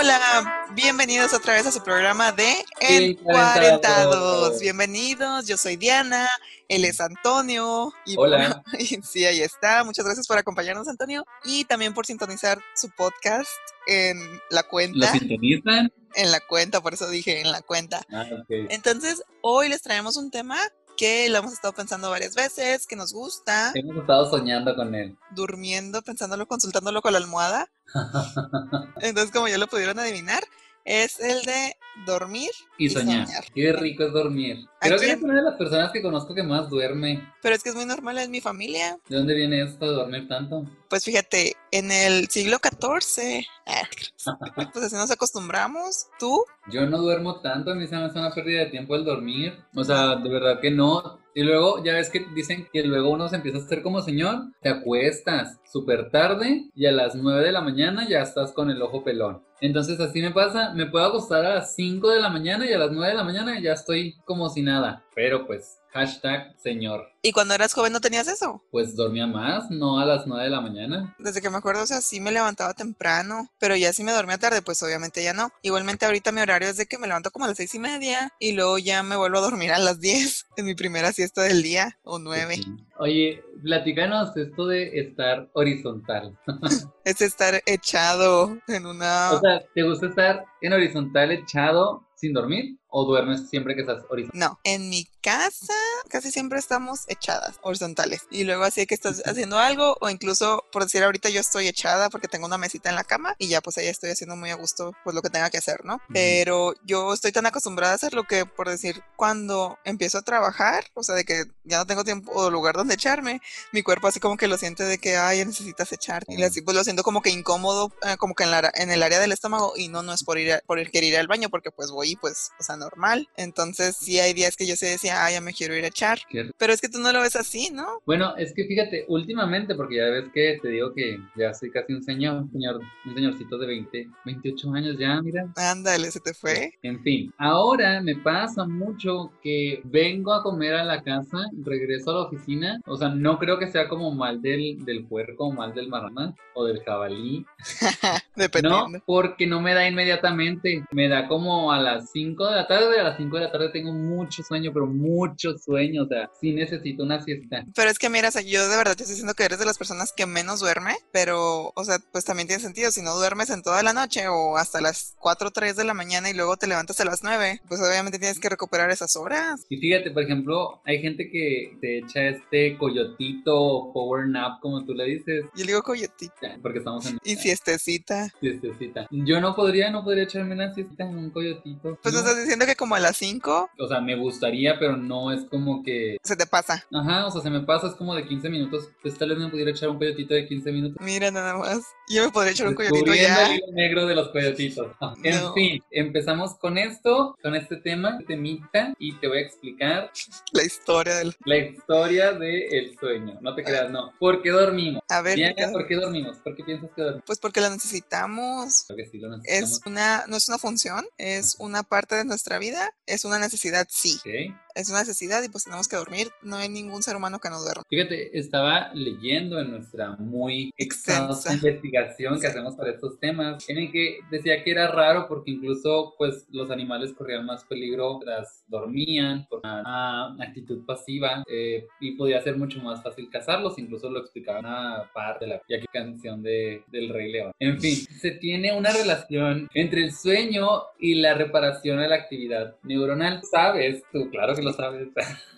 Hola, bienvenidos otra vez a su programa de Encuarentados. Bienvenidos, yo soy Diana, él es Antonio. Y Hola. sí, ahí está. Muchas gracias por acompañarnos, Antonio, y también por sintonizar su podcast en la cuenta. ¿Lo sintonizan? En la cuenta, por eso dije en la cuenta. Ah, okay. Entonces, hoy les traemos un tema que lo hemos estado pensando varias veces, que nos gusta. Hemos estado soñando con él. Durmiendo, pensándolo, consultándolo con la almohada. Entonces, como ya lo pudieron adivinar, es el de dormir y, soñar. Qué rico es dormir. Creo que es una de las personas que conozco que más duerme. Pero es que es muy normal en mi familia. ¿De dónde viene esto de dormir tanto? Pues fíjate, en el siglo XIV, pues así nos acostumbramos. ¿Tú? Yo no duermo tanto, a mí se me hace una pérdida de tiempo el dormir. O sea, de verdad que no. Y luego, ya ves que dicen que luego uno se empieza a hacer como señor, te acuestas súper tarde y a las 9 de la mañana ya estás con el ojo pelón. Entonces así me pasa, me puedo acostar a las 5 de la mañana y a las 9 de la mañana ya estoy como si nada. Pero pues Hashtag señor. ¿Y cuando eras joven no tenías eso? Pues dormía más, no a las 9 de la mañana. Desde que me acuerdo, o sea, sí me levantaba temprano, pero ya si me dormía tarde, pues obviamente ya no. Igualmente ahorita mi horario es de que me levanto como a las seis y media y luego ya me vuelvo a dormir a las 10 en mi primera siesta del día o 9. Oye, platícanos esto de estar horizontal. es estar echado en una... O sea, ¿te gusta estar en horizontal echado sin dormir? ¿O duermes siempre que estás horizontal? No, en mi casa casi siempre estamos echadas, horizontales. Y luego así que estás haciendo algo, o incluso, por decir ahorita yo estoy echada porque tengo una mesita en la cama y ya pues ahí estoy haciendo muy a gusto pues lo que tenga que hacer, ¿no? Pero yo estoy tan acostumbrada a hacer lo que, por decir, cuando empiezo a trabajar, o sea, de que ya no tengo tiempo o lugar donde echarme, mi cuerpo así como que lo siente de que, ay, necesitas echarte. Y así pues lo siento como que incómodo, eh, como que en, la, en el área del estómago y no, no es por ir, por ir querer ir al baño porque pues voy y pues, o sea, normal. Entonces, sí hay días que yo se decía, ay, ya me quiero ir a echar. Pero es que tú no lo ves así, ¿no? Bueno, es que fíjate, últimamente, porque ya ves que te digo que ya soy casi un señor, un señor, un señorcito de 20, 28 años ya, mira. Ándale, se te fue. En fin, ahora me pasa mucho que vengo a comer a la casa, regreso a la oficina, o sea, no creo que sea como mal del, del puerco mal del marrana o del jabalí. Dependiendo. No, porque no me da inmediatamente, me da como a las 5 de la tarde, a las 5 de la tarde tengo mucho sueño, pero mucho sueño, o sea, sí necesito una siesta. Pero es que mira, o sea, yo de verdad te estoy diciendo que eres de las personas que menos duerme, pero, o sea, pues también tiene sentido, si no duermes en toda la noche o hasta las 4 o 3 de la mañana y luego te levantas a las 9, pues obviamente tienes que recuperar esas horas. Y fíjate, por ejemplo, hay gente que te echa este coyotito o power nap, como tú le dices. Yo le digo coyotito. Porque estamos en... Y siestecita. Siestecita. Yo no podría, no podría echarme una siesta en un coyotito. Pues ¿no? estás diciendo que como a las 5. O sea, me gustaría, pero no es como que... Se te pasa. Ajá, o sea, se me pasa, es como de 15 minutos. Pues tal vez me pudiera echar un coyotito de 15 minutos. Mira nada más. Yo me podría echar un coyotito ya. el negro de los coyotitos. En fin, empezamos con esto, con este tema, temita, y te voy a explicar... La historia del... La historia del sueño. No te creas, no. ¿Por qué dormimos? A ver, Diana, ¿por qué dormimos? ¿Por qué piensas que dormimos? Pues porque lo necesitamos. Porque sí, lo necesitamos. Es una, no es una función, es una parte de nuestra vida, es una necesidad, sí. Okay. Es una necesidad y pues tenemos que dormir. No hay ningún ser humano que no duerma. Fíjate, estaba leyendo en nuestra muy Extensa. investigación que hacemos para estos temas, en el que decía que era raro porque incluso pues los animales corrían más peligro mientras dormían por una, actitud pasiva eh, y podía ser mucho más fácil cazarlos, incluso lo explicaba una parte de la y aquí canción de, del Rey León. En fin, se tiene una relación entre el sueño y la reparación de la actividad neuronal. ¿Sabes? Tú, claro que lo sabes.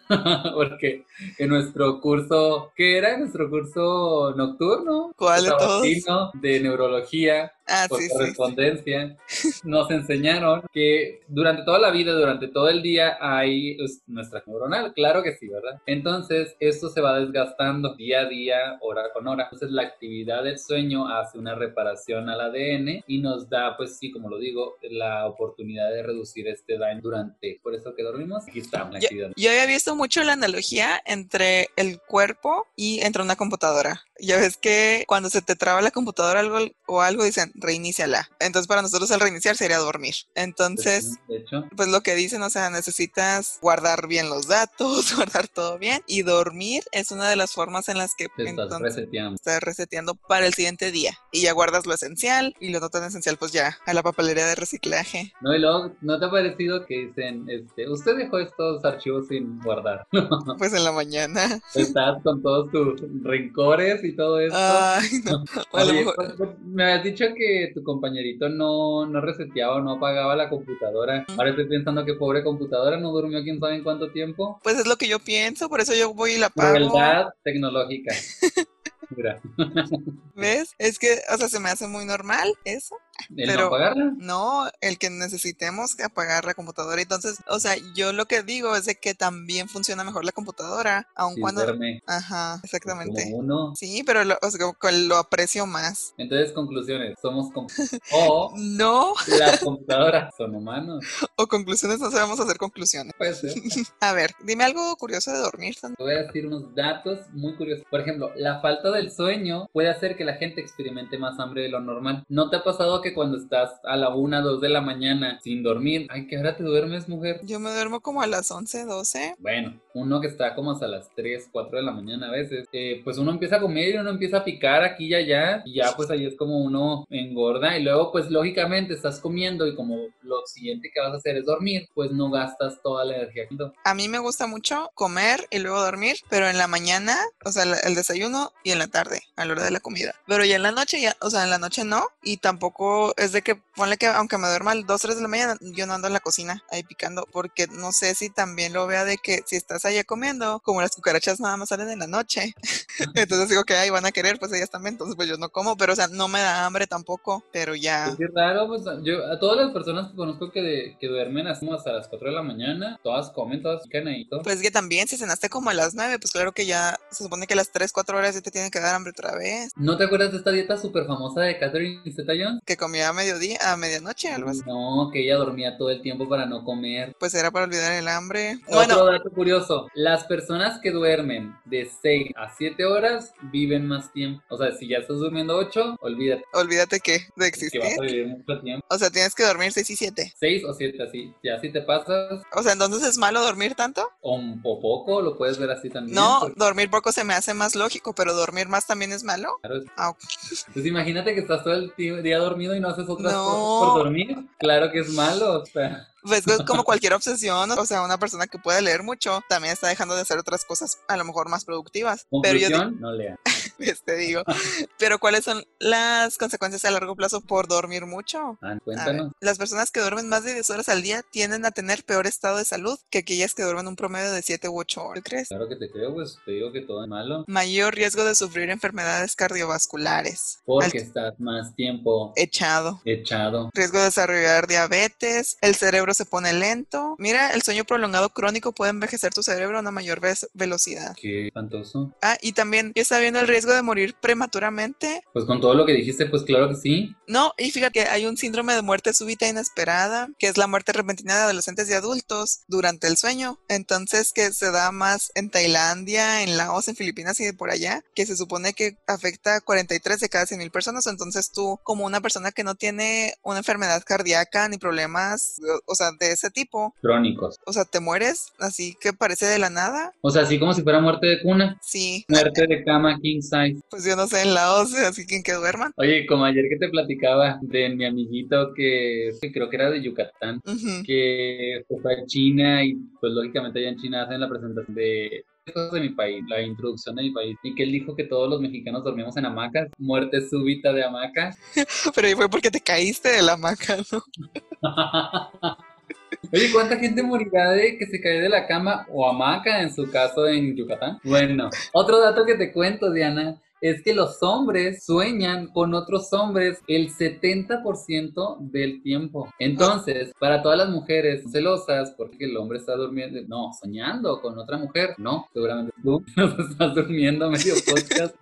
Porque en nuestro curso, ¿qué era? Nuestro curso nocturno. ¿Cuál de todos? de neurología. Ah, por sí, sí, correspondencia, nos enseñaron que durante toda la vida, durante todo el día, hay pues, nuestra neuronal. Claro que sí, ¿verdad? Entonces, esto se va desgastando día a día, hora con hora. Entonces, la actividad del sueño hace una reparación al ADN y nos da, pues sí, como lo digo, la oportunidad de reducir este daño durante. Por eso que dormimos, aquí está la actividad. Yo había visto mucho la analogía entre el cuerpo y entre una computadora. Ya ves que cuando se te traba la computadora algo, o algo dicen, reiníciala. Entonces para nosotros el reiniciar sería dormir. Entonces, De hecho, pues lo que dicen, o sea, necesitas guardar bien los datos, guardar todo bien y dormir es una de las formas en las que te estás entonces reseteando. estás reseteando para el siguiente día y ya guardas lo esencial y lo no tan esencial pues ya a la papelería de reciclaje. No, y luego, ¿no te ha parecido que dicen, este, usted dejó estos archivos sin guardar? Pues en la mañana. Estás con todos tus rencores y todo esto. Ay, no. O a lo Oye, mejor- pues, pues, me habías dicho que tu compañerito no, no reseteaba o no apagaba la computadora. Ahora estoy pensando que pobre computadora no durmió quién sabe en cuánto tiempo. pues es lo que yo pienso, por eso yo voy y la pago. Crueldad tecnológica. Mira, ¿Ves? Es que, o sea, se me hace muy normal eso. El Pero- no apagarla. No, el que necesitemos que apagar la computadora. Entonces, o sea, yo lo que digo es de que también funciona mejor la computadora, aun cuando... Ajá, exactamente. como uno. Sí, pero lo, o sea, lo aprecio más. Entonces, conclusiones, somos o No, las computadoras son humanos. o conclusiones, no sabemos hacer conclusiones. Puede ser. A ver, dime algo curioso de dormir. Te voy a decir unos datos muy curiosos. Por ejemplo, la falta del sueño puede hacer que la gente experimente más hambre de lo normal. ¿No te ha pasado que cuando estás a la 1, 2 de la mañana sin dormir, ay, ¿qué hora te duermes, mujer? Yo me duermo como a las 11, 12. Bueno, uno que está como hasta las 3, 4 de la mañana a veces, eh, pues uno empieza a comer y uno empieza a picar aquí y allá, y ya pues ahí es como uno engorda, y luego pues lógicamente estás comiendo y como lo siguiente que vas a hacer es dormir, pues no gastas toda la energía. A mí me gusta mucho comer y luego dormir, pero en la mañana, o sea, el desayuno y en la tarde, a la hora de la comida. Pero ya en la noche, ya, o sea, en la noche no, y tampoco es de que, ponle que aunque me duerma a las 2, 3 de la mañana, yo no ando en la cocina ahí picando, porque no sé si también lo vea de que si estás allá comiendo, como las cucarachas nada más salen en la noche, entonces digo que ahí van a querer, pues ellas también, entonces pues yo no como, pero o sea, no me da hambre tampoco, pero ya. Es raro, pues yo a todas las personas que conozco que, de- que duermen así como hasta las 4 de la mañana, todas comen, todas pican ahí todo. Pues que también, si cenaste como a las 9, pues claro que ya se supone que a las 3, 4 horas ya te tiene que dar hambre otra vez. ¿No te acuerdas de esta dieta súper famosa de Catherine Zeta-Jones? Que comía a mediodía, a medianoche, algo así. No, que ella dormía todo el tiempo para no comer. Pues era para olvidar el hambre. Otro Bueno, dato curioso, las personas que duermen de 6 a 7 horas viven más tiempo. O sea, si ya estás durmiendo 8, olvídate olvídate que de que vas existir. a vivir mucho tiempo. O sea, tienes que dormir 6 y 7. 6 o 7 así. Ya si te pasas O sea, entonces es malo dormir tanto. o, un- o poco, lo puedes ver así también. No, porque, dormir poco se me hace más lógico, pero dormir más también es malo. claro, Ah. Pues imagínate que estás todo el día dormido y no haces otras No. cosas por dormir. Claro que es malo. O sea, Pues es como cualquier obsesión, o sea, una persona que puede leer mucho también está dejando de hacer otras cosas a lo mejor más productivas. Pero yo di- conclusión, no lea. pues, te digo, pero ¿cuáles son las consecuencias a largo plazo por dormir mucho? Ah, ver, cuéntanos. las personas que duermen más de 10 horas al día tienden a tener peor estado de salud que aquellas que duermen un promedio de 7 u 8 horas. ¿Crees? Claro que te creo, pues te digo que todo es malo. Mayor riesgo de sufrir enfermedades cardiovasculares. Porque Al- estás más tiempo echado. echado. Riesgo de desarrollar diabetes, el cerebro se pone lento. Mira, el sueño prolongado crónico puede envejecer tu cerebro a una mayor vez- velocidad. Qué espantoso. Ah, y también ya está viendo el riesgo de morir prematuramente. Pues con todo lo que dijiste, pues claro que sí. No, y fíjate que hay un síndrome de muerte súbita inesperada, que es la muerte repentina de adolescentes y adultos durante el sueño. Entonces, que se da más en Tailandia, en Laos, en Filipinas y de por allá, que se supone que afecta a 43 de cada 100 mil personas. Entonces, tú, como una persona que no tiene una enfermedad cardíaca ni problemas, o- sea, de ese tipo, Crónicos. o sea, te mueres así que parece de la nada. O sea, así como si fuera muerte de cuna. Sí, Muerte de cama king size. pues yo no sé, en Laos, así que en que duerman. Oye, como ayer que te de mi amiguito que, que creo que era de Yucatán, que fue a China y pues lógicamente allá en China hacen la presentación de cosas de mi país, la introducción de mi país, y que él dijo que todos los mexicanos dormíamos en hamacas, muerte súbita de hamacas. Pero ahí fue porque te caíste de la hamaca, ¿no? Oye, ¿cuánta gente morirá de que se cae de la cama o hamaca en su caso en Yucatán? Bueno, otro dato que te cuento, Diana, es que los hombres sueñan con otros hombres el 70% del tiempo. Entonces, para todas las mujeres celosas, porque el hombre está durmiendo, no, soñando con otra mujer, no, seguramente tú nos estás durmiendo medio podcast.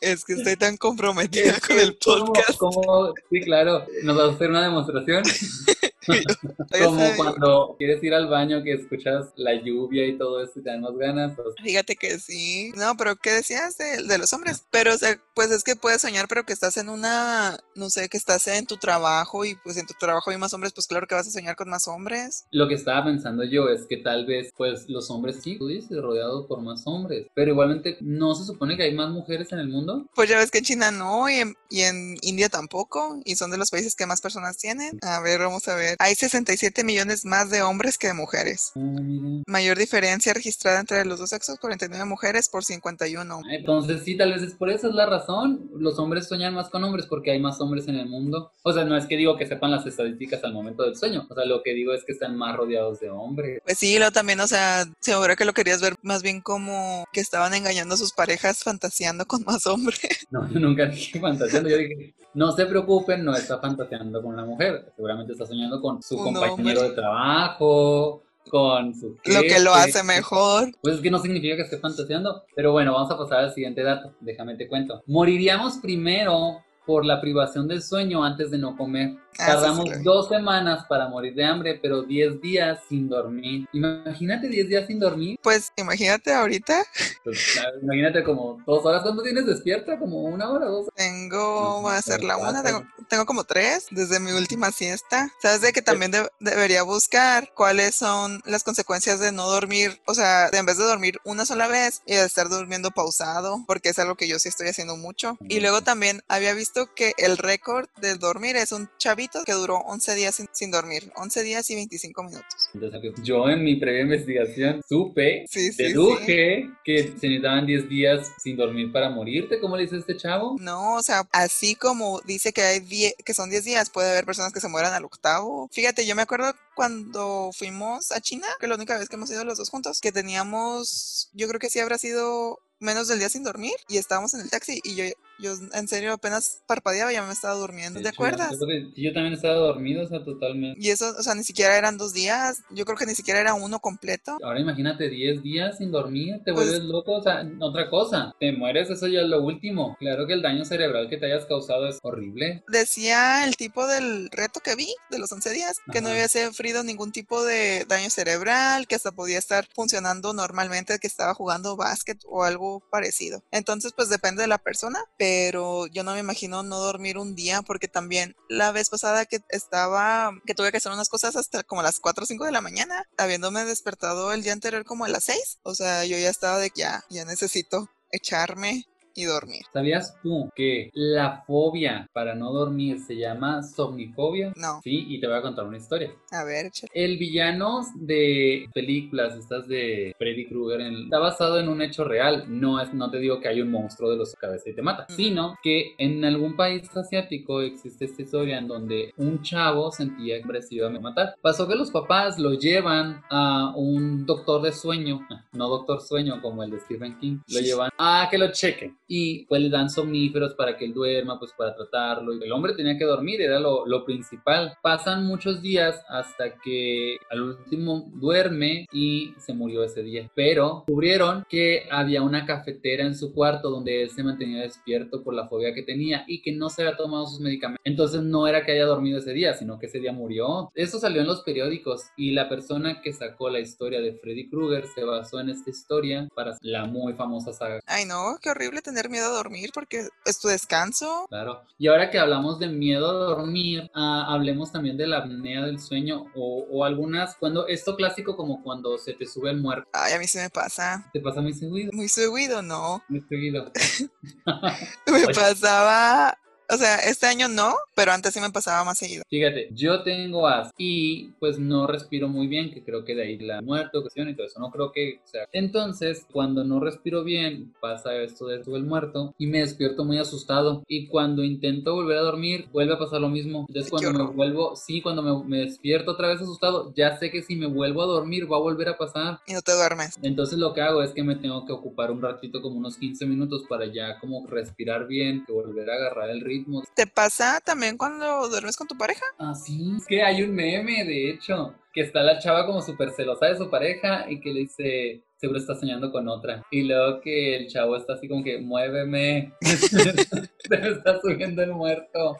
Es que estoy tan comprometida Es con el ¿cómo- podcast. cómo- sí, claro, nos vas a hacer una demostración. Como cuando quieres ir al baño que escuchas la lluvia y todo eso y te dan más ganas. Pues. Fíjate que sí. No, pero ¿qué decías de, de los hombres? Pero, o sea, pues es que puedes soñar, pero que estás en una, no sé, que estás en tu trabajo y pues en tu trabajo hay más hombres, pues claro que vas a soñar con más hombres. Lo que estaba pensando yo es que tal vez, pues los hombres sí, tú dices, rodeado por más hombres, pero igualmente no se supone que hay más mujeres en el mundo. Pues ya ves que en China no y en, y en India tampoco y son de los países que más personas tienen. A ver, vamos a ver. Hay 67 millones más de hombres que de mujeres. Ah. Mayor diferencia registrada entre los dos sexos, 49 mujeres por 51. Entonces sí, tal vez es por eso es la razón. Los hombres sueñan más con hombres porque hay más hombres en el mundo. O sea, no es que digo que sepan las estadísticas al momento del sueño. O sea, lo que digo es que están más rodeados de hombres. Pues sí, lo también, o sea, seguro que lo querías ver más bien como que estaban engañando a sus parejas fantaseando con más hombres. No, yo nunca dije fantaseando. Yo dije, no se preocupen, no está fantaseando con la mujer. Seguramente está soñando con su Un compañero de trabajo, con su Lo que lo hace mejor. Pues es que no significa que esté fantaseando. Pero bueno, vamos a pasar al siguiente dato. Déjame te cuento. Moriríamos primero por la privación del sueño antes de no comer. Ah, Tardamos sí, dos semanas para morir de hambre, pero 10 días sin dormir. Imagínate 10 días sin dormir. Pues imagínate ahorita, Pues, imagínate como dos horas. ¿Cuánto tienes despierta? ¿Como una hora, dos? tengo, va a ser la una, tengo, tengo como tres desde mi última siesta. ¿Sabes de que también de- debería buscar cuáles son las consecuencias de no dormir? O sea, de en vez de dormir una sola vez y de estar durmiendo pausado, porque es algo que yo sí estoy haciendo mucho. Y luego también había visto que el récord de dormir es un chavito que duró 11 días sin, sin dormir, 11 días y 25 minutos. Entonces, yo en mi previa investigación supe, Sí, sí, sí. deduje que se necesitaban 10 días sin dormir para morirte. ¿Cómo le dice este chavo? No, o sea, así como dice que hay 10, que son 10 días, puede haber personas que se mueran al octavo. Fíjate, yo me acuerdo cuando fuimos a China, que la única vez que hemos ido los dos juntos, que teníamos, yo creo que sí habrá sido menos del día sin dormir y estábamos en el taxi y yo, yo en serio apenas parpadeaba y ya me estaba durmiendo. ¿Te hecho, acuerdas? Yo, también estaba dormido, o sea, totalmente. Y eso, o sea, ni siquiera eran dos días, yo creo que ni siquiera era uno completo. Ahora imagínate 10 días sin dormir, te Pues- vuelves loco, o sea, otra cosa, te mueres, eso ya es lo último. Claro que el daño cerebral que te hayas causado es horrible. Decía el tipo del reto que vi de los 11 días que no Ajá. había sufrido ningún tipo de daño cerebral, que hasta podía estar funcionando normalmente, que estaba jugando básquet o algo parecido. Entonces, pues depende de la persona, pero yo no me imagino no dormir un día porque también la vez pasada que estaba, que tuve que hacer unas cosas hasta como las 4 o 5 de la mañana, habiéndome despertado el día anterior como a las 6, o sea, yo ya estaba de ya, ya necesito echarme y dormir. ¿Sabías tú que la fobia para no dormir se llama somnifobia? No, Sí, y te voy a contar una historia. a ver, échale. El villano de películas, estas de Freddy Krueger, está basado en un hecho real. No es, no te digo que hay un monstruo de los cabezas y te mata, Mm. sino que en algún país asiático existe esta historia en donde un chavo sentía que se iba a matar. Pasó que los papás lo llevan a un doctor de sueño, no doctor sueño como el de Stephen King, lo llevan a que lo chequen y pues le dan somníferos para que él duerma, pues para tratarlo. El hombre tenía que dormir, era lo, lo principal. Pasan muchos días hasta que al último duerme y se murió ese día. Pero descubrieron que había una cafetera en su cuarto donde él se mantenía despierto por la fobia que tenía y que no se había tomado sus medicamentos. Entonces no era que haya dormido ese día, sino que ese día murió. Eso salió en los periódicos y la persona que sacó la historia de Freddy Krueger se basó en esta historia para la muy famosa saga. Ay, no, qué horrible tener miedo a dormir porque es tu descanso. Claro. Y ahora que hablamos de miedo a dormir, ah, hablemos también de la apnea del sueño o, o algunas, cuando esto clásico como cuando se te sube el muerto. Ay, a mí se me pasa. Te pasa muy seguido, Muy seguido, ¿no? muy seguido. Me Oye. pasaba, o sea, este año no, pero antes sí me pasaba más seguido. Fíjate, yo tengo asma y pues no respiro muy bien, que creo que de ahí la muerte, ocasión y todo eso, no creo que o sea. Entonces, cuando no respiro bien, pasa esto de el muerto y me despierto muy asustado y cuando intento volver a dormir, vuelve a pasar lo mismo. Entonces, cuando me vuelvo, sí, cuando me, me despierto otra vez asustado, ya sé que si me vuelvo a dormir va a volver a pasar. Y no te duermes. Entonces lo que hago es que me tengo que ocupar un ratito, como unos 15 minutos, para ya como respirar bien, que volver a agarrar el ritmo. ¿Te pasa también cuando duermes con tu pareja? Ah, sí. Es que hay un meme, de hecho, que está la chava como súper celosa de su pareja y que le dice, seguro está soñando con otra. Y luego que el chavo está así como que, muéveme, se me está subiendo el muerto.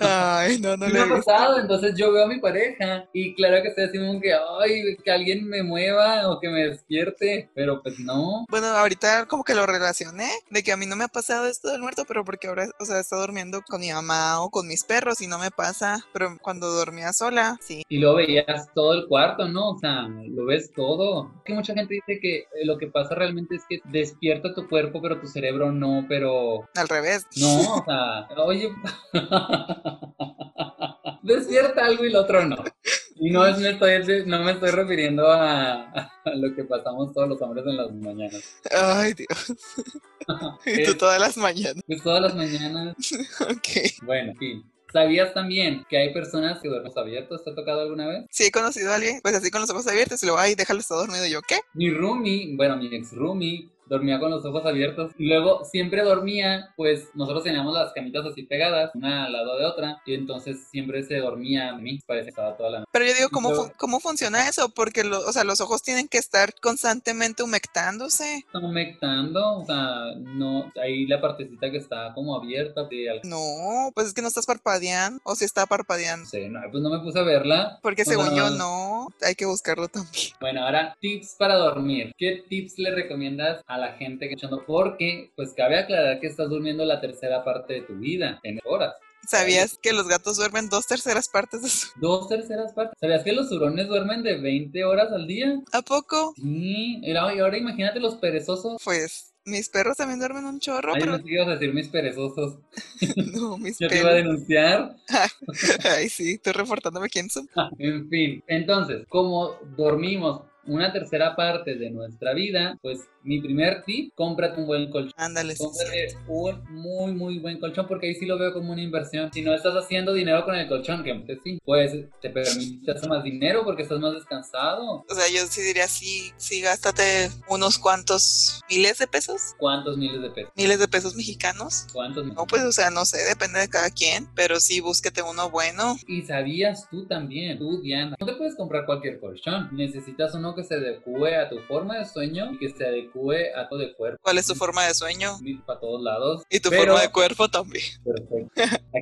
Ay, no, no ¿Qué le me ha pasado? Entonces yo veo a mi pareja y claro que estoy así como que, ay, que alguien me mueva o que me despierte, pero pues no. Bueno, ahorita como que lo relacioné, de que a mí no me ha pasado esto del muerto, pero porque ahora, o sea, está durmiendo con mi mamá o con mis perros y no me pasa, pero cuando dormía sola, sí. Y luego veías todo el cuarto, ¿no? O sea, lo ves todo. Que mucha gente dice que eh, lo que pasa realmente es que despierta tu cuerpo, pero tu cerebro no, pero Al revés. no, o sea, oye, despierta algo y lo otro no. Y no, es, me estoy, no me estoy refiriendo a, a lo que pasamos todos los hombres en las mañanas. Ay, Dios. y tú Es- todas las mañanas. Pues todas las mañanas, Ok. bueno, en fin. ¿Sabías también que hay personas que duermen abiertos? ¿Te ha tocado alguna vez? Sí, he conocido a alguien, pues así con los ojos abiertos y luego, ay, déjalo, está dormido. Y yo, ¿qué? Mi roomie, bueno, mi ex roomie, dormía con los ojos abiertos y luego siempre dormía, pues nosotros teníamos las camitas así pegadas, una al lado de otra, y entonces siempre se dormía a mí, parece que estaba toda la noche. Pero yo digo, ¿cómo, fu- ¿cómo funciona eso? Porque, lo- o sea, los ojos tienen que estar constantemente humectándose. Conectando, o sea, no, ahí la partecita que está como abierta de No, pues es que no estás parpadeando, o si está parpadeando. sé, no, pues no me puse a verla. Porque O sea, según yo no, hay que buscarlo también. Bueno, ahora tips para dormir. ¿Qué tips le recomiendas a la gente que escuchando? Porque, pues cabe aclarar que estás durmiendo la tercera parte de tu vida, en horas. ¿Sabías que los gatos duermen dos terceras partes de su... Dos terceras partes. ¿Sabías que los hurones duermen de 20 horas al día? ¿A poco? Sí. Y ahora imagínate los perezosos. Pues mis perros también duermen un chorro, Ay, pero no qué ibas a decir mis perezosos. no, mis Yo te iba a perros. denunciar. Ay, sí, estoy reportándome quién son. En fin, entonces, como dormimos una tercera parte de nuestra vida, pues mi primer tip, cómprate un buen colchón. Ándale, sí. Cómprate un muy, muy buen colchón porque ahí sí lo veo como una inversión. Si no estás haciendo dinero con el colchón, que antes sí, pues te permite hacer más dinero porque estás más descansado. O sea, yo sí diría, sí, sí, gástate unos cuantos miles de pesos, ¿Cuántos miles de pesos? miles de pesos mexicanos. ¿Cuántos No, pues, o sea, no sé, depende de cada quien, pero sí, búsquete uno bueno. Y sabías tú también, tú Diana, no te puedes comprar cualquier colchón. Necesitas uno que se adecue a tu forma de sueño y que se adecue a todo el cuerpo. ¿Cuál es tu forma de sueño? Para todos lados. Y tu Pero- forma de cuerpo también. Perfecto.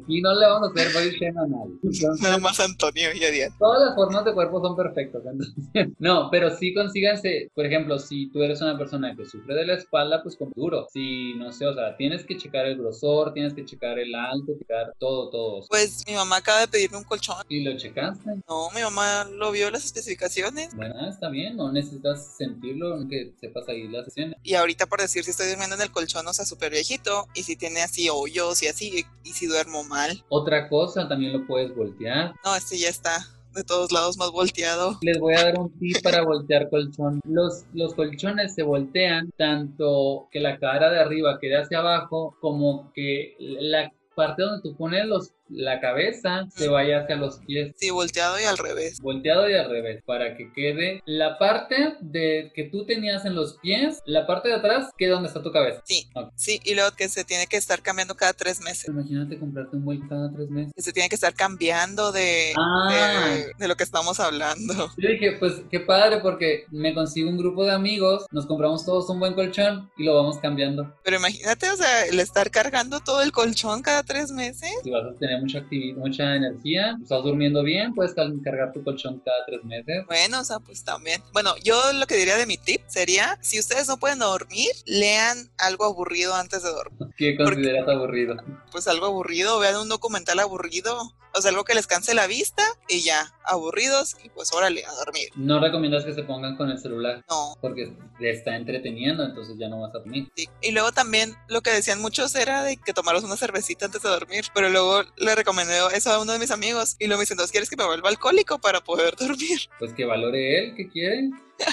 Aquí no le vamos a hacer body shame a nadie. Entonces, Nada más Antonio y Ariel. Todas las formas de cuerpo son perfectas. entonces, no, pero sí consíganse, por ejemplo, si tú eres una persona que sufre de la espalda, pues con duro. Si no sé, o sea, tienes que checar el grosor, tienes que checar el alto, checar todo, todo. Pues mi mamá acaba de pedirme un colchón. Y lo checaste. No, mi mamá lo vio las especificaciones. Bueno, está bien, no necesitas sentirlo, aunque sepas ahí las. Y ahorita por decir si estoy durmiendo en el colchón, o sea, súper viejito, y si tiene así hoyos y así, y si duermo mal. Otra cosa, también lo puedes voltear. No, este ya está de todos lados más volteado. Les voy a dar un tip para voltear colchón. Los, los colchones se voltean tanto que la cara de arriba quede hacia abajo como que la parte donde tú pones los, la cabeza se vaya hacia los pies. Sí, volteado y al revés. Volteado y al revés, para que quede la parte de que tú tenías en los pies, la parte de atrás quede donde está tu cabeza. Sí, Ok. sí, y luego que se tiene que estar cambiando cada tres meses. Imagínate comprarte un vuelo cada tres meses. Que se tiene que estar cambiando de, Ah. de, de lo que estamos hablando. Yo dije, pues qué padre porque me consigo un grupo de amigos, nos compramos todos un buen colchón y lo vamos cambiando. Pero imagínate, o sea, el estar cargando todo el colchón cada tres meses. Si vas a tener mucha actividad, mucha energía, estás durmiendo bien, puedes cargar tu colchón cada tres meses. Bueno, o sea, pues también. Bueno, yo lo que diría de mi tip sería, si ustedes no pueden dormir, lean algo aburrido antes de dormir. ¿Qué consideras aburrido? Pues algo aburrido, vean un documental aburrido. O sea, algo que les canse la vista y ya, aburridos y pues órale, a dormir. No recomiendas que se pongan con el celular No, porque te está entreteniendo, entonces ya no vas a dormir. sí. Y luego también lo que decían muchos era de que tomaros una cervecita antes de dormir. Pero luego le recomendé eso a uno de mis amigos y luego me dicen, "¿Entonces ¿quieres que me vuelva alcohólico para poder dormir? Pues que valore él, ¿qué quiere?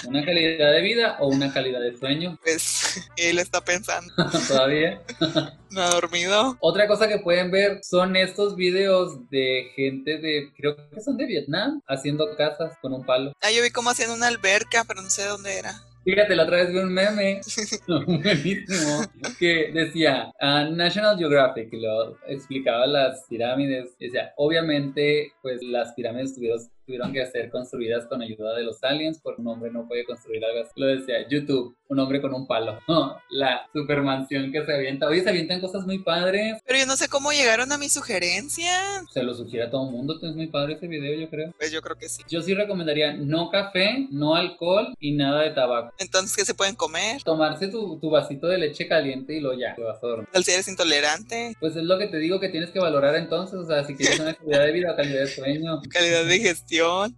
¿Una calidad de vida o una calidad de sueño? Pues él está pensando, Todavía. no ha dormido. Otra cosa que pueden ver son estos videos de gente de, creo que son de Vietnam, haciendo casas con un palo. Ah, yo vi cómo hacían una alberca, pero no sé dónde era. Fíjate, la otra vez vi un meme buenísimo que decía ah, National Geographic y lo explicaba las pirámides. Decía, obviamente, pues las pirámides tuvieron, tuvieron que ser construidas con ayuda de los aliens, porque un hombre no puede construir algo así. Lo decía YouTube, un hombre con un palo. No, la supermansión que se avienta. Oye, se avientan cosas muy padres. Pero yo no sé cómo llegaron a mi sugerencia. Se lo sugiere a todo el mundo, es muy padre ese video, yo creo. Pues yo creo que sí. Yo sí recomendaría no café, no alcohol y nada de tabaco. Entonces, ¿qué se pueden comer? Tomarse tu, tu vasito de leche caliente y lo ya, te vas a dormir. Tal si eres intolerante, Pues es lo que te digo que tienes que valorar entonces, o sea, si quieres una calidad de vida calidad de sueño, calidad de digestión.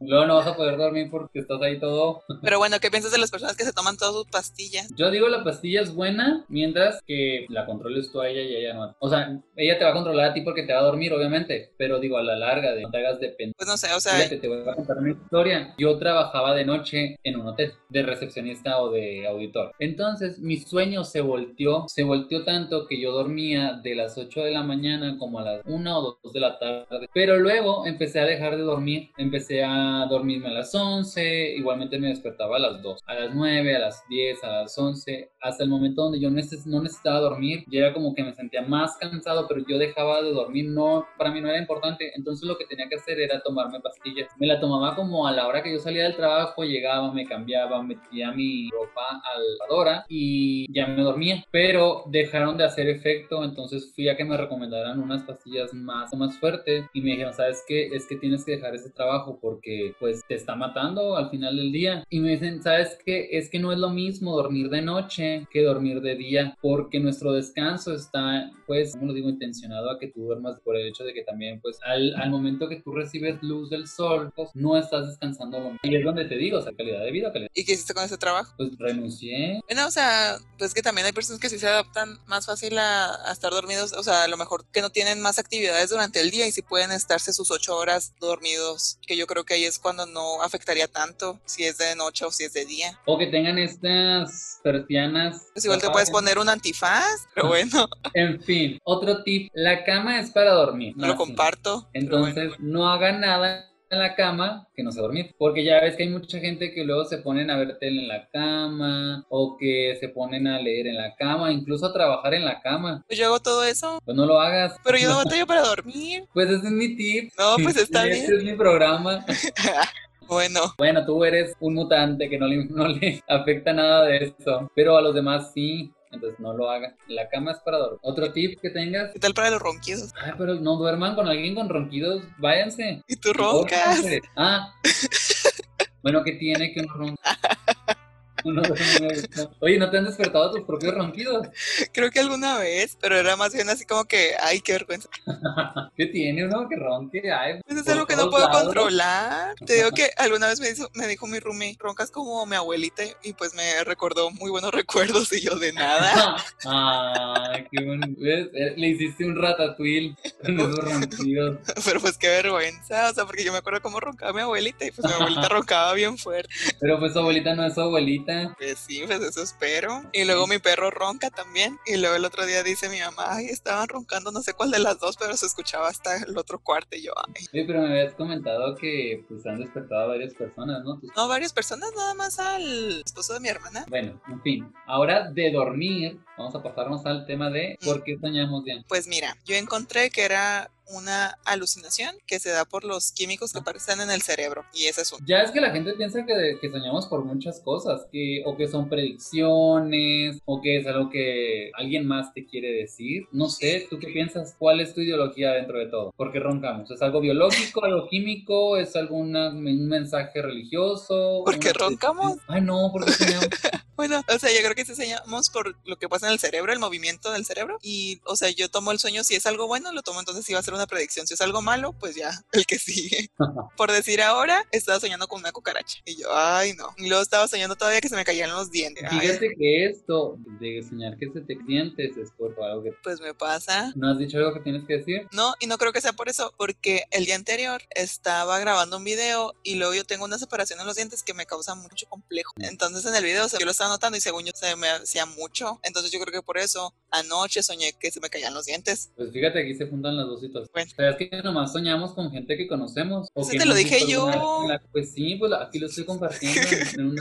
luego no vas a poder dormir porque estás ahí todo. Pero bueno, ¿qué piensas de las personas que se toman todas sus pastillas? Yo digo la pastilla es buena mientras que la controles tú a ella y ella no. O sea, ella te va a controlar a ti porque te va a dormir, obviamente, pero digo a la larga, de no te hagas depender. Pues no sé, o sea, Fíjate, te voy a contar una historia. Yo trabajaba de noche en un hotel, de recepcionista o de auditor. Entonces, mi sueño se volteó, se volteó tanto que yo dormía de las 8 de la mañana como a las 1 o 2 de la tarde. Pero luego empecé a dejar de dormir. Empecé a dormirme a las 11, igualmente me despertaba a las 2, a las 9, a las 10, a las 11, hasta el momento donde yo neces- no necesitaba dormir. Ya era como que me sentía más cansado, pero yo dejaba de dormir. No, para mí no era importante. Entonces lo que tenía que hacer era tomarme pastillas. Me la tomaba como a la hora que yo salía del trabajo, llegaba, me cambiaba, metía mi ropa a la lavadora y ya me dormía. Pero dejaron de hacer efecto, entonces fui a que me recomendaran unas pastillas más, más fuertes y me dijeron, ¿sabes qué? Es que tienes que dejar ese trabajo porque pues te está matando al final del día. Y me dicen, ¿sabes qué? Es que no es lo mismo dormir de noche que dormir de día porque nuestro descanso está, pues, como lo digo, intencionado a que tú duermas por el hecho de que también, pues, al, al momento que tú recibes luz del sol, pues, no estás descansando lo mismo. Y es donde te digo, o sea, calidad de vida, calidad. ¿y qué hiciste con ese trabajo? Pues renuncié. Bueno, o sea, pues que también hay personas que sí se adaptan más fácil a, a estar dormidos, o sea, a lo mejor que no tienen más actividades durante el día y sí pueden estarse sus ocho horas dormidos, que yo creo que ahí es cuando no afectaría tanto si es de noche o si es de día. O que tengan estas persianas. Pues igual te puedes poner un antifaz, pero bueno, En fin, otro tip. La cama es para dormir. lo Así. comparto. pero bueno. Entonces, no hagan nada en la cama que no sea dormir. Porque ya ves que hay mucha gente que luego se ponen a ver tele en la cama o que se ponen a leer en la cama, incluso a trabajar en la cama. Pues yo hago todo eso, Pues no lo hagas. pero yo no batallo para dormir. Pues ese es mi tip. No, pues está Este bien. es mi programa. Bueno, Bueno, tú eres un mutante que no le, no le afecta nada de eso. Pero a los demás sí. Entonces no lo hagas. La cama es para dormir. Otro tip que tengas. ¿qué tal para los ronquidos? Ay, pero no duerman con alguien con ronquidos. Váyanse. ¿Y tú roncas? Ah. bueno, ¿qué tiene que uno ronca? Oye, ¿no te han despertado tus propios ronquidos? Creo que alguna vez, pero era más bien así como que, ay, qué vergüenza. ¿Qué tiene uno que ronque? Ay, Pues es algo que no puedo lados. controlar. Te digo que alguna vez me, hizo- me dijo mi roomie, roncas como mi abuelita y pues me recordó muy buenos recuerdos y yo de nada. Ay, qué bueno. Eh, Le hiciste un ratatouille con esos ronquidos. Pero pues qué vergüenza, o sea, porque yo me acuerdo cómo roncaba mi abuelita y pues mi abuelita roncaba bien fuerte. Pero pues su abuelita no es su abuelita. Pues sí, pues eso espero. Y luego mi perro ronca también. Y luego el otro día dice mi mamá, ay, estaban roncando, no sé cuál de las dos, pero se escuchaba hasta el otro cuarto y yo, ay. Oye, pero me habías comentado que pues han despertado a varias personas, ¿no? No, varias personas, nada más al esposo de mi hermana. Bueno, en fin. Ahora de dormir, vamos a pasarnos al tema de por qué soñamos bien. Pues mira, yo encontré que era una alucinación que se da por los químicos que aparecen en el cerebro. Y ese es uno. Ya es que la gente piensa que, que soñamos por muchas cosas, que, o que son predicciones, o que es algo que alguien más te quiere decir. No sé, ¿tú qué piensas? ¿Cuál es tu ideología dentro de todo? ¿Por qué roncamos? ¿Es algo biológico, algo químico? ¿Es algún un mensaje religioso? ¿Por qué Una- roncamos? Ay, no, porque soñamos. Bueno, o sea, yo creo que sí soñamos por lo que pasa en el cerebro, el movimiento del cerebro. Y, o sea, yo tomo el sueño, si es algo bueno, lo tomo entonces si va a ser una predicción. Si es algo malo, pues ya, el que sigue. Por decir ahora, estaba soñando con una cucaracha. Y yo, ay, no. Y luego estaba soñando todavía que se me caían los dientes. Ay, Fíjate que esto de soñar que se te dientes es por algo que... pues me pasa. ¿No has dicho algo que tienes que decir? No, y no creo que sea por eso, porque el día anterior estaba grabando un video y luego yo tengo una separación en los dientes que me causa mucho complejo. Entonces en el video o sea, yo lo estaba notando y según yo se me hacía mucho. Entonces yo creo que por eso anoche soñé que se me caían los dientes. Pues fíjate, aquí se juntan las dos situaciones. Bueno. ¿Sabes que nomás soñamos con gente que conocemos? O que te lo dije yo. la- Pues sí, pues aquí lo estoy compartiendo. en- un.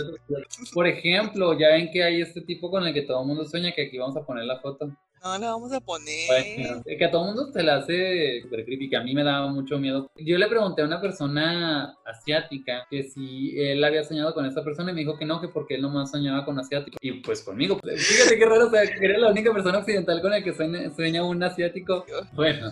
Por ejemplo, ya ven que hay este tipo con el que todo el mundo sueña, que aquí vamos a poner la foto. No la vamos a poner. Bueno, que a todo mundo se le hace super creepy, que a mí me daba mucho miedo. Yo le pregunté a una persona asiática que si él había soñado con esta persona y me dijo que no, que porque él nomás soñaba con asiático. Y pues conmigo. Fíjate qué raro, o sea, que era la única persona occidental con la que sueña, sueña un asiático. Bueno.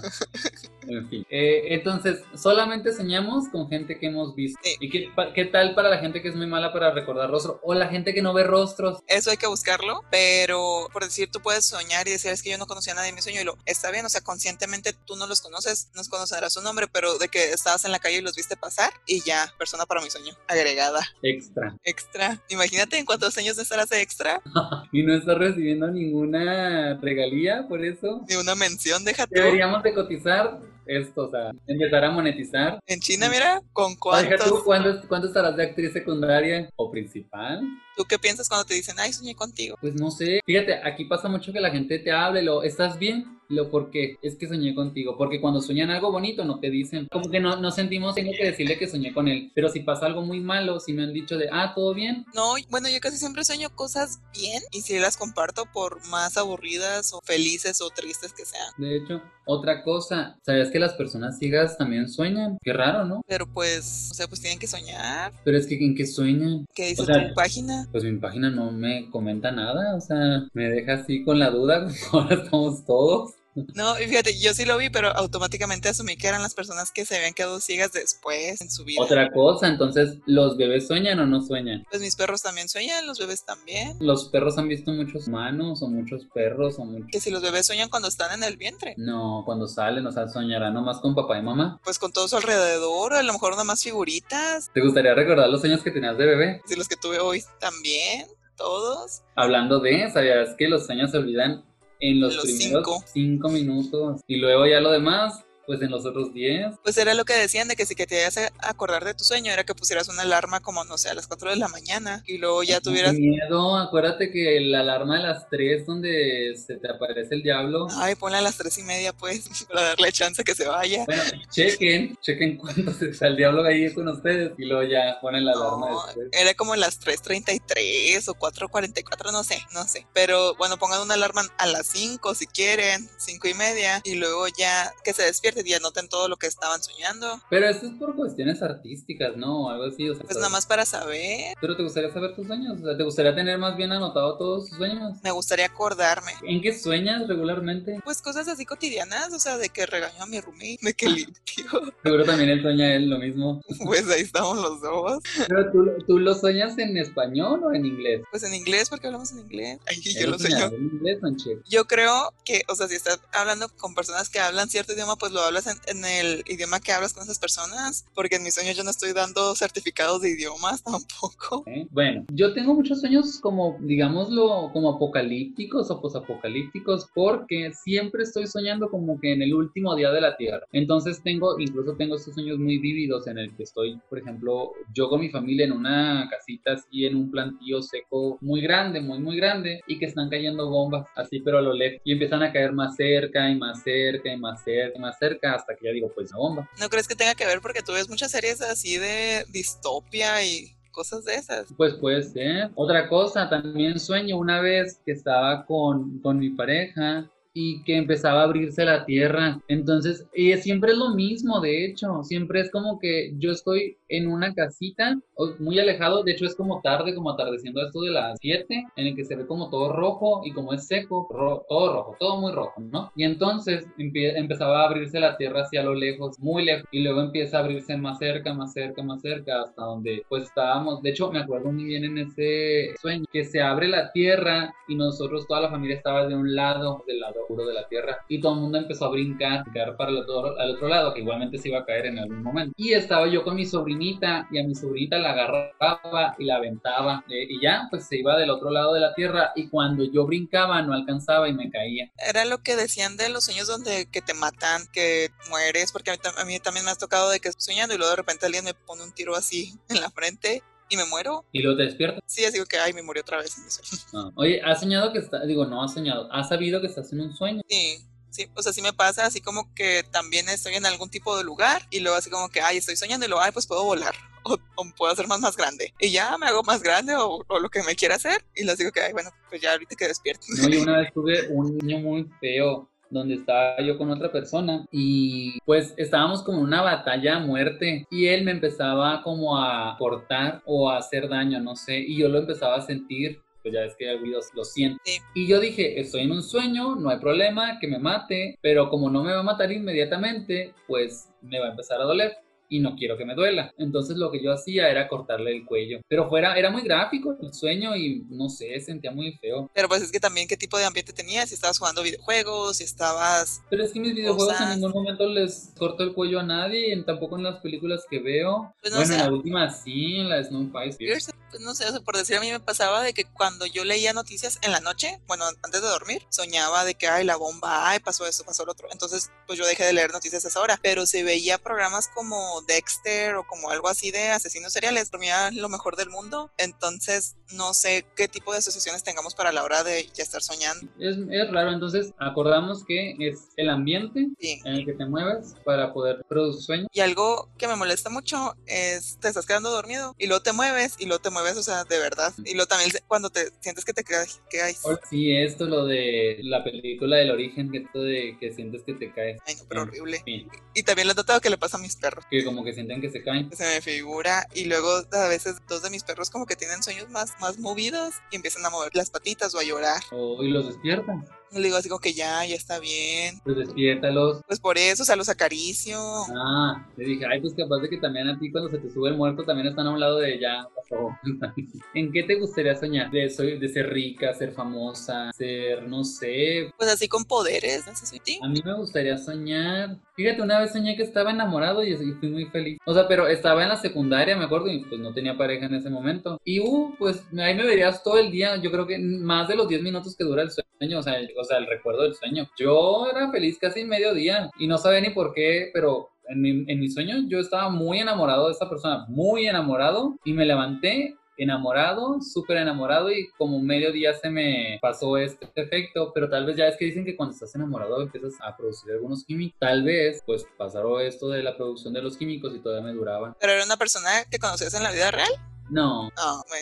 En fin. Eh, entonces, solamente soñamos con gente que hemos visto. Sí. ¿Y qué, tal para la gente que es muy mala para recordar rostro? O la gente que no ve rostros. Eso hay que buscarlo, pero por decir, tú puedes soñar y decir, es que yo no conocía a nadie en mi sueño y lo está bien, o sea, conscientemente tú no los conoces, no conocerás su nombre, pero de que estabas en la calle y los viste pasar y ya, persona para mi sueño, agregada, Extra. extra. Imagínate en cuántos años no estarás de extra, Y no estás recibiendo ninguna regalía por eso. ni una mención, déjate. Deberíamos de cotizar esto, o sea, empezar a monetizar. En China, mira, ¿con Oiga, ¿tú cuántos? cuánto, cuánto estarás de actriz secundaria o principal? ¿Tú qué piensas cuando te dicen, ay, soñé contigo? Pues no sé. Fíjate, aquí pasa mucho que la gente te hable, lo, ¿estás bien? Lo, ¿por qué? Es que soñé contigo. Porque cuando sueñan algo bonito no te dicen. Como que no, no sentimos, tengo que decirle que soñé con él. Pero si pasa algo muy malo, si me han dicho de, ah, ¿todo bien? No, bueno, yo casi siempre sueño cosas bien y si las comparto por más aburridas o felices o tristes que sean. De hecho, otra cosa, ¿sabías que las personas ciegas también sueñan? Qué raro, ¿no? Pero pues, o sea, pues tienen que soñar. Pero es que ¿en qué sueñan? ¿Qué dice O sea, tu página? Pues mi página no me comenta nada, o sea, me deja así con la duda, como ahora estamos todos. No, y fíjate, yo sí lo vi, pero automáticamente asumí que eran las personas que se habían quedado ciegas después en su vida. Otra cosa, entonces, ¿los bebés sueñan o no sueñan? Pues mis perros también sueñan, los bebés también. ¿Los perros han visto muchos humanos o muchos perros o muchos... Que si los bebés sueñan cuando están en el vientre, No, cuando salen, o sea, soñarán nomás con papá y mamá. pues con todo su alrededor, a lo mejor nada más figuritas. ¿Te gustaría recordar los sueños que tenías de bebé? Si los que tuve hoy también, todos. Hablando de, ¿sabías que los sueños se olvidan en los, Los primeros cinco. cinco minutos? Y luego ya lo demás, pues en los otros diez. Pues era lo que decían de que si que te ibas a acordar de tu sueño era que pusieras una alarma como, no sé, a las 4 de la mañana y luego ya tuvieras... Qué miedo, acuérdate que la alarma de las 3 donde se te aparece el diablo. Ay, ponla a las tres y media, pues, para darle chance que se vaya. Bueno, chequen, chequen cuánto se está el diablo ahí con ustedes y luego ya ponen la alarma No, después. era como las 3.33 o 4.44, no sé, no sé. Pero bueno, pongan una alarma a las 5 si quieren, 5 y media, y luego ya que se despierten anoten todo lo que estaban soñando. Pero esto es por cuestiones artísticas, ¿no? Algo así, o sea, Pues nada más para saber, Pero te gustaría saber tus sueños, o sea, te gustaría tener más bien anotado todos tus sueños. me gustaría acordarme. ¿En qué sueñas regularmente? Pues cosas así cotidianas, o sea, de que regaño a mi roommate, de que limpio. Seguro también él sueña él lo mismo. Pues ahí estamos los dos. Pero tú, tú lo sueñas en español o en inglés? Pues en inglés, porque hablamos en inglés. Ay, yo ¿Eres lo sueño. ¿En inglés? Yo creo que, o sea, si estás hablando con personas que hablan cierto idioma, pues lo hablas en, en el idioma que hablas con esas personas, porque en mis sueños yo no estoy dando certificados de idiomas tampoco. Bueno, yo tengo muchos sueños como, digámoslo, como apocalípticos o posapocalípticos, porque siempre estoy soñando como que en el último día de la Tierra. Entonces tengo, incluso tengo estos sueños muy vívidos en el que estoy, por ejemplo, yo con mi familia en una casita así, en un plantío seco muy grande, muy, muy grande, y que están cayendo bombas así, pero a lo lejos, y empiezan a caer más cerca y más cerca y más cerca y más cerca, hasta que ya digo, pues una bomba. ¿No crees que tenga que ver porque tú ves muchas series así de distopia y cosas de esas? Pues puede ser. Otra cosa, también sueño una vez que estaba con, con mi pareja y que empezaba a abrirse la tierra. Entonces, y siempre es lo mismo, de hecho, siempre es como que yo estoy en una casita muy alejado, de hecho es como tarde, como atardeciendo esto de las 7, en el que se ve como todo rojo y como es seco, todo rojo, todo muy rojo, ¿no? Y entonces empezaba a abrirse la tierra hacia lo lejos, muy lejos, y luego empieza a abrirse más cerca, más cerca, más cerca, hasta donde pues estábamos, de hecho me acuerdo muy bien en ese sueño, que se abre la tierra y nosotros, toda la familia estaba de un lado, del lado oscuro de la tierra, y todo el mundo empezó a brincar, brincar para el otro, al otro lado, que igualmente se iba a caer en algún momento. Y estaba yo con mi sobrinita, y a mi sobrinita la agarraba y la aventaba, eh, y ya, pues se iba del otro lado de la tierra, y cuando yo brincaba no alcanzaba y me caía. Era lo que decían de los sueños donde que te matan, que mueres, porque a mí, también me has tocado de que estoy soñando y luego de repente alguien me pone un tiro así en la frente y me muero. Y luego te despiertas. Sí, así que, ay, me murió otra vez en mi sueño. No. Oye, ¿has soñado que está, digo, no has soñado, has sabido que estás en un sueño? Sí, sí, o sea, sí me pasa así como que también estoy en algún tipo de lugar y luego así como que, ay, estoy soñando y luego, ay, pues puedo volar. o, puedo hacer más, más grande. Y ya me hago más grande o, lo que me quiera hacer. Y les digo que, ay, bueno, pues ya ahorita que despierto. No, yo una vez tuve un niño muy feo donde estaba yo con otra persona y pues estábamos como en una batalla a muerte y él me empezaba como a cortar o a hacer daño, no sé, y yo lo empezaba a sentir pues ya es que el video lo siente. Y yo dije, estoy en un sueño, no hay problema, que me mate, pero como no me va a matar inmediatamente, pues me va a empezar a doler y no quiero que me duela. Entonces lo que yo hacía era cortarle el cuello. Pero fuera, era muy gráfico el sueño y no sé, sentía muy feo. Pero pues es que también qué tipo de ambiente tenías, si estabas jugando videojuegos, si estabas... Pero es que mis videojuegos en ningún momento les corto el cuello a nadie, tampoco en las películas que veo. Pues bueno, en la última sí, en la Snow Pues no sé, por decir a mí me pasaba de que cuando yo leía noticias en la noche, bueno, antes de dormir, soñaba de que, ay, la bomba, ay, pasó eso, pasó lo otro. Entonces, pues yo dejé de leer noticias a esa hora. Pero se veía programas como Dexter o como algo así de asesinos seriales, dormía lo mejor del mundo. Entonces, no sé qué tipo de asociaciones tengamos para la hora de ya estar soñando. Es, es raro, entonces acordamos que es el ambiente en el que te mueves para poder producir sueño. Y algo que me molesta mucho es te estás quedando dormido y luego te mueves y luego te mueves, o sea, de verdad. Y luego también cuando te sientes que te caes. Que hay. Sí, esto lo de la película del origen, que esto de que sientes que te caes. Ay, no, pero horrible. Y también lo he notado que le pasa a mis perros. Que como que sienten que se caen. Se me figura. Y luego a veces dos de mis perros como que tienen sueños más, más movidos y empiezan a mover las patitas o a llorar. Oh, y los despiertan. Le digo así como que ya, ya está bien. Pues despiértalos. Pues por eso, o sea, los acaricio. Ah, le dije, ay, pues capaz de que también a ti cuando se te sube el muerto también están a un lado de ya, pasó. ¿En qué te gustaría soñar? De, soy, de ser rica, ser famosa, ser, no sé. Pues así con poderes, no si A mí me gustaría soñar. Fíjate, una vez soñé que estaba enamorado y fui muy feliz. O sea, pero estaba en la secundaria, me acuerdo, y pues no tenía pareja en ese momento. Y, uh, pues ahí me verías todo el día. Yo creo que más de los 10 minutos que dura el sueño, o sea, o sea, el recuerdo del sueño. Yo era feliz casi mediodía y no sabía ni por qué, pero en mi, en mi sueño yo estaba muy enamorado de esta persona, muy enamorado y me levanté enamorado, súper enamorado y como medio día se me pasó este efecto, pero tal vez ya es que dicen que cuando estás enamorado empiezas a producir algunos químicos, tal vez pues pasaron esto de la producción de los químicos y todavía me duraba. ¿Pero era una persona que conocías en la vida real? No.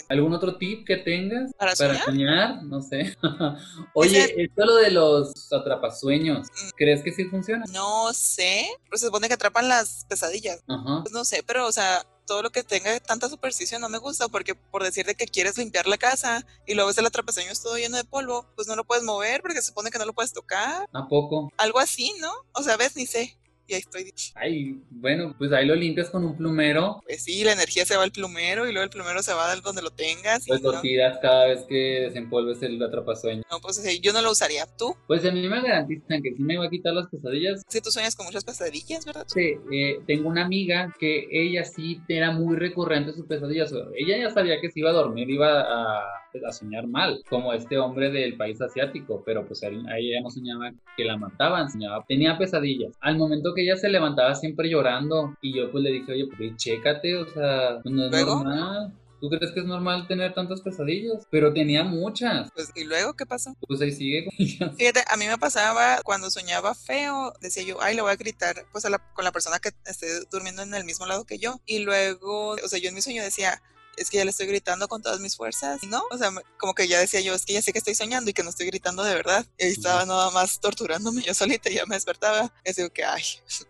¿Algún otro tip que tengas para soñar? No sé. Oye, esto lo de los atrapasueños, mm. ¿crees que sí funciona? No sé, pero se supone que atrapan las pesadillas. Pues no sé, pero o sea, todo lo que tenga tanta superstición no me gusta porque por decir de que quieres limpiar la casa y luego ves el atrapasueños todo lleno de polvo, pues no lo puedes mover porque se supone que no lo puedes tocar. ¿A poco? Algo así, ¿no? O sea, ves, ni sé y ahí estoy. Ay, bueno, pues ahí lo limpias con un plumero. Pues sí, la energía se va al plumero y luego el plumero se va al donde lo tengas. Pues lo tiras cada vez que desempolves el atrapasueño. No, pues sí, yo no lo usaría. ¿Tú? Pues a mí me garantizan que sí me va a quitar las pesadillas. Sí, tú sueñas con muchas pesadillas, ¿verdad? Sí, eh, tengo una amiga que ella sí era muy recurrente sus pesadillas. Ella ya sabía que si iba a dormir iba a, a soñar mal, como este hombre del país asiático, pero pues ahí ella no soñaba que la mataban, soñaba, tenía pesadillas. Al momento ella se levantaba siempre llorando y yo pues le dije, oye, pues chécate, o sea, pues, no es normal. ¿Tú crees que es normal tener tantas pesadillas? Pero tenía muchas. Pues, ¿y luego qué pasó? Pues ahí sigue Fíjate, a mí me pasaba cuando soñaba feo, decía yo, ay, le voy a gritar pues con la persona que esté durmiendo en el mismo lado que yo. Y luego, o sea, yo en mi sueño decía, es que ya le estoy gritando con todas mis fuerzas, ¿no? O sea, como que ya decía yo, es que ya sé que estoy soñando y que no estoy gritando de verdad. Y ahí estaba nada más torturándome yo solita y ya me despertaba. Y digo que, ay,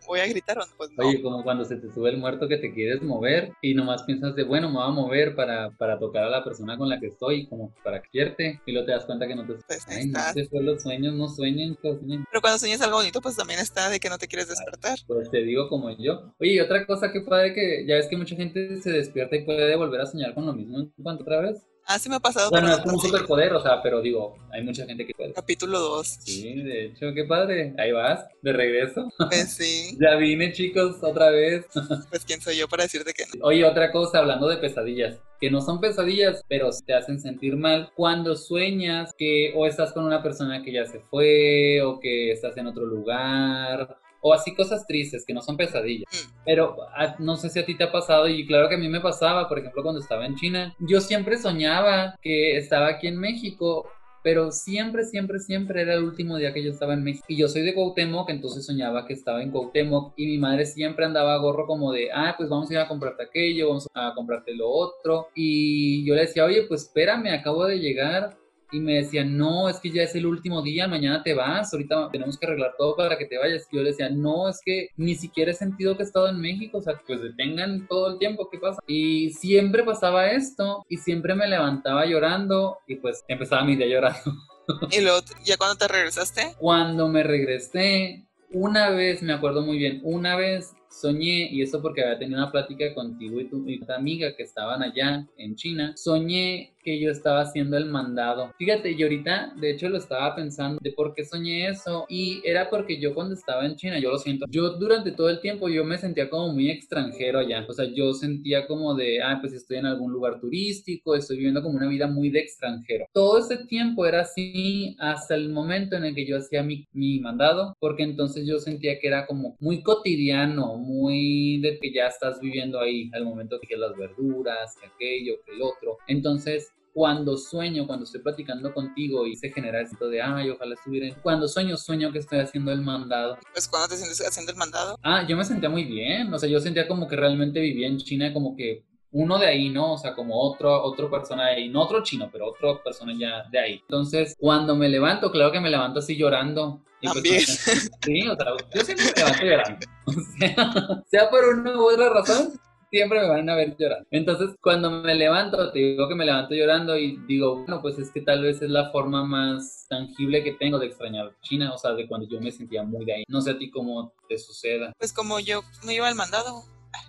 voy a gritar o no, pues no. Oye, como cuando se te sube el muerto que te quieres mover y nomás piensas de, bueno, me voy a mover para, para tocar a la persona con la que estoy, como para quierte, y luego te das cuenta que no te... Pues ay, no, después los sueños no sueñen, sueñen. Pero cuando sueñas algo bonito, pues también está de que no te quieres despertar. Pues te digo como yo. Oye, y otra cosa que padre que ya es que mucha gente se despierta y puede volver a soñar con lo mismo cuánto otra vez? Ah, sí me ha pasado. Bueno, es como un superpoder, o sea, pero digo, hay mucha gente que puede. Capítulo 2. Sí, de hecho, qué padre. Ahí vas, de regreso. Pues sí. ya vine, chicos, otra vez. pues quién soy yo para decirte que no. Oye, otra cosa, hablando de pesadillas, que no son pesadillas, pero te hacen sentir mal cuando sueñas que o estás con una persona que ya se fue, o que estás en otro lugar, o así cosas tristes que no son pesadillas. Mm. Pero ah, no sé si a ti te ha pasado y claro que a mí me pasaba, por ejemplo, cuando estaba en China, yo siempre soñaba que estaba aquí en México pero siempre, siempre, siempre era el último día que yo estaba en México. Y yo soy de Cuauhtémoc, entonces soñaba que estaba en Cuauhtémoc y mi madre siempre andaba a gorro como de, ah, pues vamos a ir a comprarte aquello, vamos a comprarte lo otro. Y yo le decía, oye, pues espérame, acabo de llegar y me decían, no, es que ya es el último día, mañana te vas, ahorita tenemos que arreglar todo para que te vayas. Y yo le decía, no, es que ni siquiera he sentido que he estado en México, o sea, pues detengan todo el tiempo, ¿qué pasa? Y siempre pasaba esto y siempre me levantaba llorando y pues empezaba mi día llorando. ¿Y luego, ya cuando te regresaste? Cuando me regresé, una vez, me acuerdo muy bien, una vez soñé, y eso porque había tenido una plática contigo y tu, y tu amiga que estaban allá en China, soñé que yo estaba haciendo el mandado. Fíjate, y ahorita, de hecho, lo estaba pensando de por qué soñé eso. Y era porque yo cuando estaba en China, yo lo siento, yo durante todo el tiempo yo me sentía como muy extranjero allá. O sea, yo sentía como de, ah, pues estoy en algún lugar turístico, estoy viviendo como una vida muy de extranjero. Todo ese tiempo era así hasta el momento en el que yo hacía mi, mi mandado, porque entonces yo sentía que era como muy cotidiano, muy de que ya estás viviendo ahí al momento que las verduras, que aquello, que el otro. Entonces, cuando sueño, cuando estoy platicando contigo y se genera esto de, ay, ojalá estuviera. Cuando sueño, sueño que estoy haciendo el mandado. Pues, cuando te sientes haciendo el mandado? Ah, yo me sentía muy bien. O sea, yo sentía como que realmente vivía en China, como que uno de ahí, ¿no? O sea, como otro, otro persona de ahí, no otro chino, pero otra persona ya de ahí. Entonces, cuando me levanto, claro que me levanto así llorando. Y pues, sí, o sea, yo siempre me levanto llorando. O sea, sea por una u otra razón, siempre me van a ver llorar. Entonces, cuando me levanto, te digo que me levanto llorando y digo, bueno, pues es que tal vez es la forma más tangible que tengo de extrañar China, o sea, de cuando yo me sentía muy de ahí. No sé a ti cómo te suceda. Pues como yo me iba al mandado.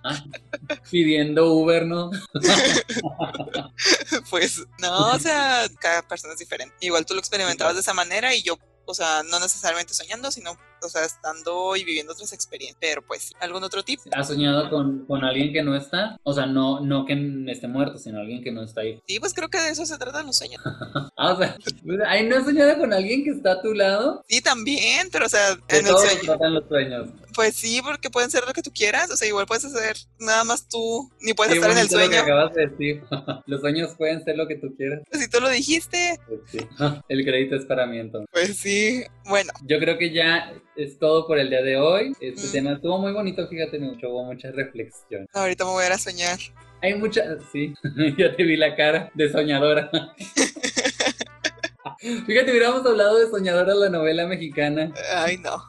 Ah, pidiendo Uber, ¿no? pues no, o sea, cada persona es diferente. Igual tú lo experimentabas de esa manera y yo o sea, no necesariamente soñando, sino, o sea, estando y viviendo otras experiencias. Pero pues, ¿algún otro tip? ¿Has soñado con, con, alguien que no está? O sea, no, no que esté muerto, sino alguien que no está ahí. Sí, pues creo que de eso se tratan los sueños. ah, o sea, ¿ahí no has soñado con alguien que está a tu lado? Sí, también, pero o sea, en el sueño. los sueños. Pues sí, porque pueden ser lo que tú quieras, o sea, igual puedes hacer nada más tú, ni puedes estar en el sueño. Lo que acabas de decir. los sueños pueden ser lo que tú quieras. Pues si tú lo dijiste. Pues sí. El crédito es para mí entonces. Pues sí, bueno. Yo creo que ya es todo por el día de hoy. Este tema estuvo muy bonito, fíjate, me hubo mucha reflexión. Ahorita me voy a ir a soñar. Hay muchas, sí, ya te vi la cara de soñadora. Fíjate, hubiéramos hablado de Soñadora, la novela mexicana. Ay, no.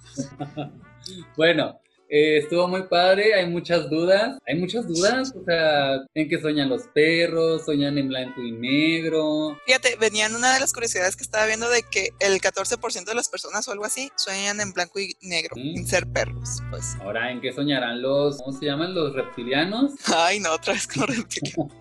bueno, eh, estuvo muy padre, hay muchas dudas, hay muchas dudas, o sea, en qué sueñan los perros, sueñan en blanco y negro. Fíjate, venían una de las curiosidades que estaba viendo de que el 14% de las personas o algo así sueñan en blanco y negro, sin ser perros, pues. Ahora, ¿en qué soñarán los, cómo se llaman, los reptilianos? Ay, no, otra vez con reptilianos.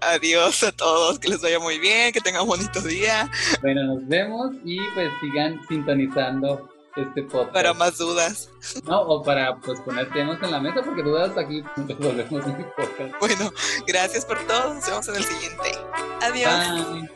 Adiós a todos, que les vaya muy bien, que tengan un bonito día. Bueno, nos vemos y pues sigan sintonizando este podcast. Para más dudas. No, o para pues poner temas en la mesa, porque dudas aquí volvemos en podcast. Bueno, gracias por todo. Nos vemos en el siguiente. Adiós.